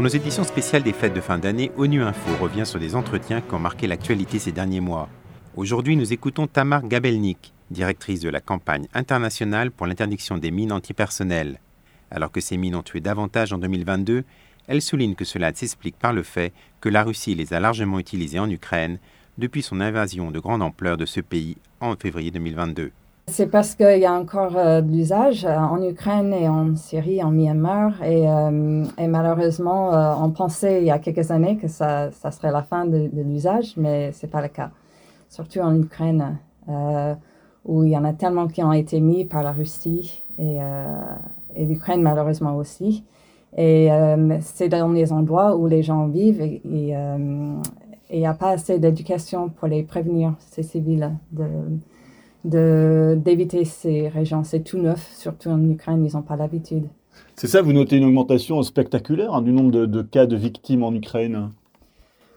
Pour nos éditions spéciales des fêtes de fin d'année, ONU Info revient sur des entretiens qui ont marqué l'actualité ces derniers mois. Aujourd'hui, nous écoutons Tamar Gabelnik, directrice de la campagne internationale pour l'interdiction des mines antipersonnelles. Alors que ces mines ont tué davantage en 2022, elle souligne que cela s'explique par le fait que la Russie les a largement utilisées en Ukraine depuis son invasion de grande ampleur de ce pays en février 2022. C'est parce qu'il y a encore euh, de l'usage euh, en Ukraine et en Syrie, en Myanmar. Et, euh, malheureusement, on pensait il y a quelques années que ça, serait la fin de, l'usage, mais ce n'est pas le cas. Surtout en Ukraine, où il y en a tellement qui ont été mis par la Russie et, l'Ukraine malheureusement aussi. Et c'est dans les endroits où les gens vivent et il n'y a pas assez d'éducation pour les prévenir, ces civils, d'éviter ces régions. C'est tout neuf, surtout en Ukraine, ils n'ont pas l'habitude. C'est ça, vous notez une augmentation spectaculaire hein, du nombre de, cas de victimes en Ukraine?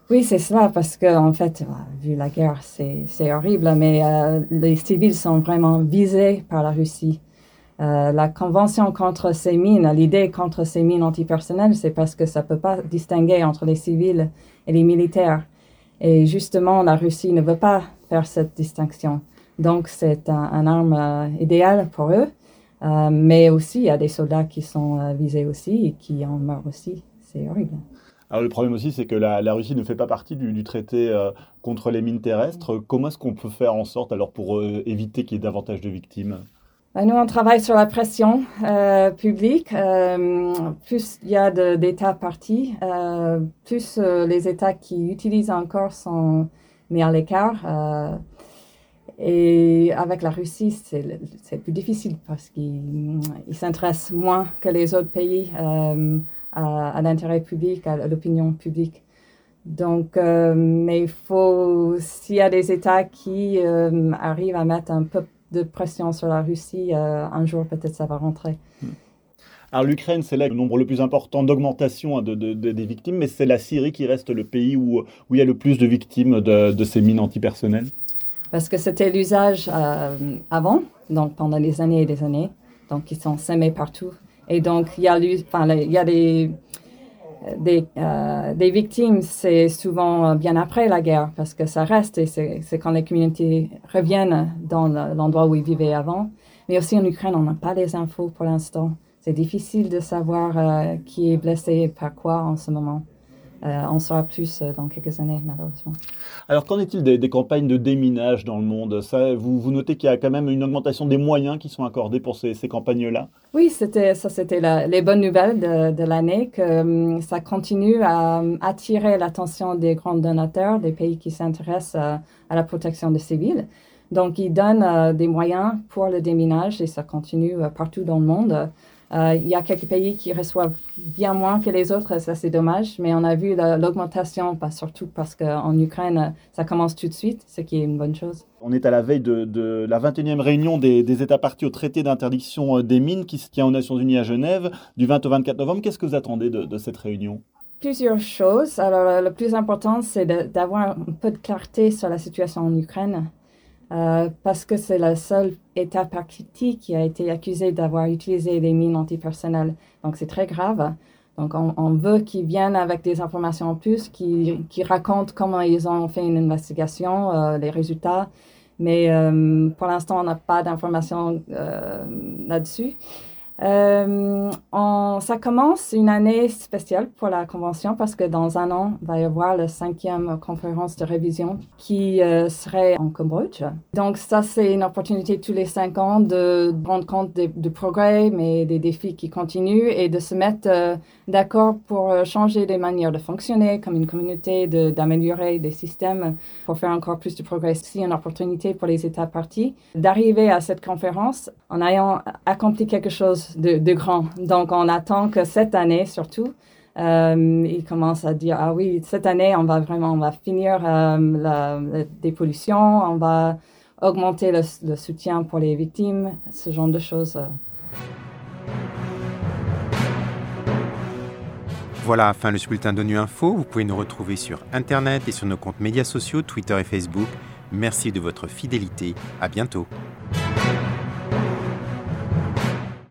Oui, c'est cela, parce que en fait, euh, vu la guerre, c'est horrible, mais euh, les civils sont vraiment visés par la Russie. Euh, la convention contre ces mines, l'idée contre ces mines antipersonnelles, c'est parce que ça ne peut pas distinguer entre les civils et les militaires. Et justement, la Russie ne veut pas faire cette distinction. Donc, c'est un, arme euh, idéale pour eux. Euh, mais aussi, il y a des soldats qui sont euh, visés aussi et qui en meurent aussi. C'est horrible. Alors le problème aussi, c'est que la, Russie ne fait pas partie du, traité contre les mines terrestres. Comment est-ce qu'on peut faire en sorte, alors pour éviter qu'il y ait davantage de victimes? Ben, Nous, on travaille sur la pression publique. plus il y a d'États partis, plus les États qui utilisent encore sont mis à l'écart. Et avec la Russie, c'est plus difficile parce qu'ils s'intéressent moins que les autres pays euh, à, l'intérêt public, à l'opinion publique. Donc, euh, mais il faut, s'il y a des États qui euh, arrivent à mettre un peu de pression sur la Russie, un jour peut-être ça va rentrer. Hmm. Alors l'Ukraine, c'est là le nombre le plus important d'augmentation hein, de, des victimes, mais c'est la Syrie qui reste le pays où, où il y a le plus de victimes de, ces mines antipersonnelles parce que c'était l'usage euh, avant, donc pendant des années et des années. Donc, ils sont semés partout. Et donc, il y a, euh, des victimes, c'est souvent bien après la guerre, parce que ça reste et c'est quand les communautés reviennent dans l'endroit où ils vivaient avant. Mais aussi en Ukraine, on n'a pas les infos pour l'instant. C'est difficile de savoir euh, qui est blessé et par quoi en ce moment. Euh, on saura plus euh, dans quelques années, malheureusement. Alors, qu'en est-il des, campagnes de déminage dans le monde? Ça, vous, vous, notez qu'il y a quand même une augmentation des moyens qui sont accordés pour ces, campagnes-là? Oui, c'était, ça, c'était les bonnes nouvelles de, l'année, que hum, ça continue à hum, attirer l'attention des grands donateurs, des pays qui s'intéressent à, à la protection des civils. Donc, ils donnent euh, des moyens pour le déminage et ça continue partout dans le monde. Euh, il y a quelques pays qui reçoivent bien moins que les autres, ça c'est dommage, mais on a vu l'augmentation, surtout parce qu'en Ukraine, ça commence tout de suite, ce qui est une bonne chose. On est à la veille de, la 21e réunion des, États partis au traité d'interdiction euh, des mines qui se tient aux Nations Unies à Genève du 20 au 24 novembre. Qu'est-ce que vous attendez de, cette réunion? Plusieurs choses. Alors, le plus important, c'est d'avoir un peu de clarté sur la situation en Ukraine. Euh, parce que c'est le seul État parti qui a été accusé d'avoir utilisé des mines antipersonnelles. Donc c'est très grave. Donc on, veut qu'ils viennent avec des informations en plus, qui, qui racontent comment ils ont fait une investigation, euh, les résultats. Mais euh, pour l'instant, on n'a pas d'informations là-dessus. Euh, ça commence une année spéciale pour la convention parce que dans un an, il va y avoir la cinquième conférence de révision qui euh, serait en Cambodge. Donc ça, c'est une opportunité tous les cinq ans de rendre compte du progrès, mais des défis qui continuent et de se mettre euh, d'accord pour changer des manières de fonctionner comme une communauté, d'améliorer des systèmes pour faire encore plus de progrès. C'est une opportunité pour les États partis d'arriver à cette conférence en ayant accompli quelque chose de, grand. Donc, on attend que cette année, surtout, euh, ils commencent à dire ah oui, cette année, on va vraiment, on va finir euh, la, dépollution, on va augmenter le, soutien pour les victimes, ce genre de choses. Voilà, fin le bulletin d'ONU Info. Vous pouvez nous retrouver sur Internet et sur nos comptes médias sociaux, Twitter et Facebook. Merci de votre fidélité. À bientôt.